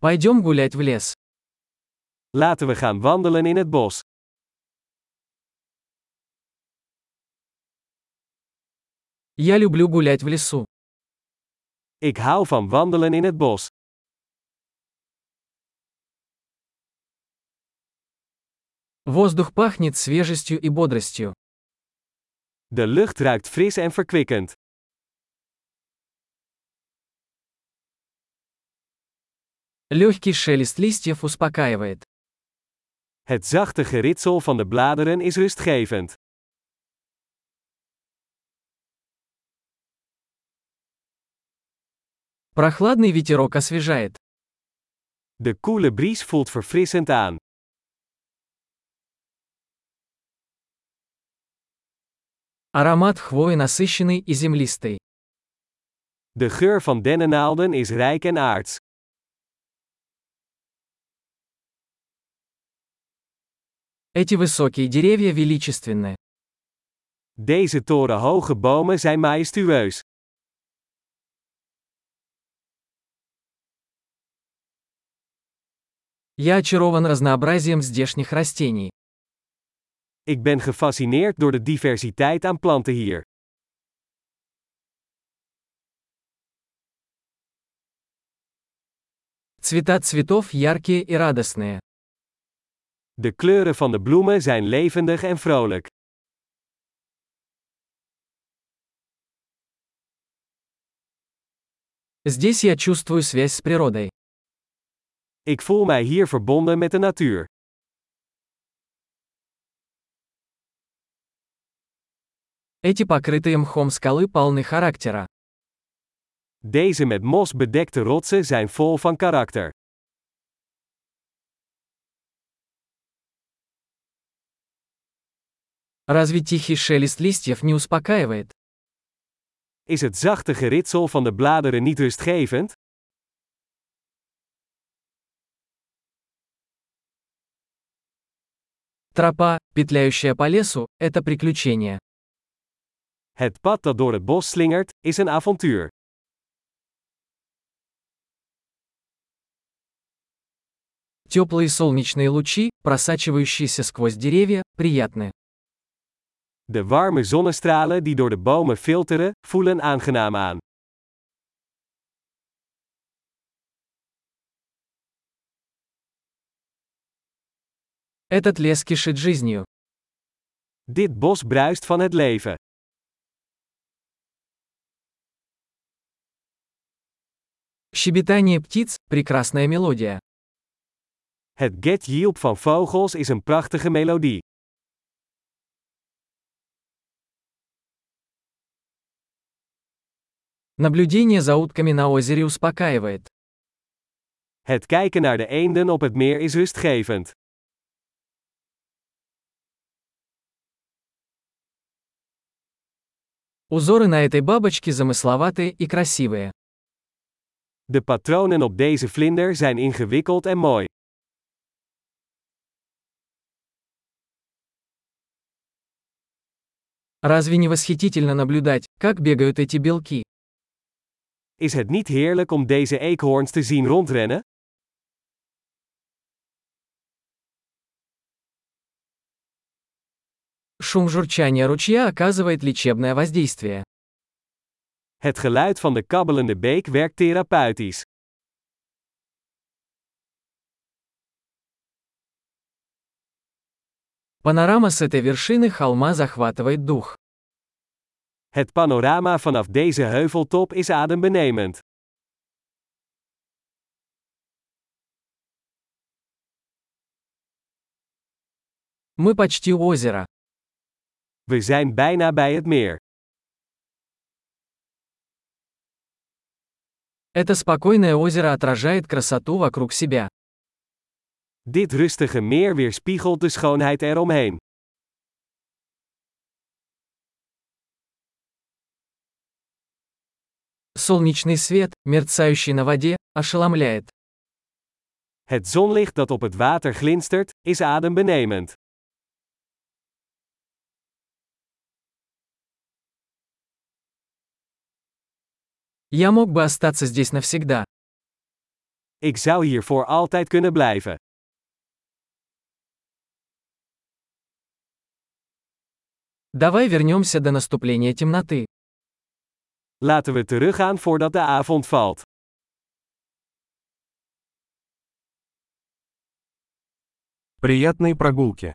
Пойдем гулять в лес. Laten we gaan wandelen in het bos. Я люблю гулять в лесу. Ik hou van wandelen in het bos. Воздух пахнет свежестью и бодростью. De lucht ruikt fris en verkwikkend. Легкий шелест листьев успокаивает. Het zachte geritsel van de bladeren is rustgevend. Прохладный ветерок освежает. De koele bries voelt verfrissend aan. Аромат хвои насыщенный и землистый. De geur van dennennaalden is rijk en aards. Эти высокие деревья величественны. Deze torenhoge bomen zijn majestueus. Я очарован разнообразием здешних растений. Ik ben gefascineerd door de diversiteit aan planten hier. Цвета цветов яркие и радостные. De kleuren van de bloemen zijn levendig en vrolijk. Здесь я чувствую связь с природой. Ik voel mij hier verbonden met de natuur. Эти покрытые мхом скалы полны характера. Deze met mos bedekte rotsen zijn vol van karakter. Разве тихий шелест листьев не успокаивает? Is het zachte geritsel van de bladeren niet rustgevend? Тропа, петляющая по лесу, это приключение. Het pad dat door het bos slingert, is een avontuur. Теплые солнечные лучи, просачивающиеся сквозь деревья, приятны. De warme zonnestralen die door de bomen filteren, voelen aangenaam aan. Этот лес кишит жизнью. Dit bos bruist van het leven. Щебетание птиц – прекрасная мелодия. Het get-jielp van vogels is een prachtige melodie. Наблюдение за утками на озере успокаивает. Het kijken naar de eenden op het meer is rustgevend. Узоры на этой бабочке замысловатые и красивые. De patronen op deze vlinder zijn ingewikkeld en mooi. Разве не восхитительно наблюдать, как бегают эти белки? Is het niet heerlijk om deze eekhoorns te zien rondrennen? Шум журчания ручья оказывает лечебное воздействие. Het geluid van de kabbelende beek werkt therapeutisch. Панорама с этой вершины холма захватывает дух. Het panorama vanaf deze heuveltop is adembenemend. Мы почти у озера. We zijn bijna bij het meer. Это спокойное озеро отражает красоту вокруг себя. Dit rustige meer weerspiegelt de schoonheid eromheen. Солнечный свет, мерцающий на воде, ошеломляет. Het zonlicht dat op het water glinstert, is adembenemend. Я мог бы остаться здесь навсегда. Ik zou hier voor altijd kunnen blijven. Давай вернемся до наступления темноты. Laten we teruggaan voordat de avond valt. Приятной прогулки.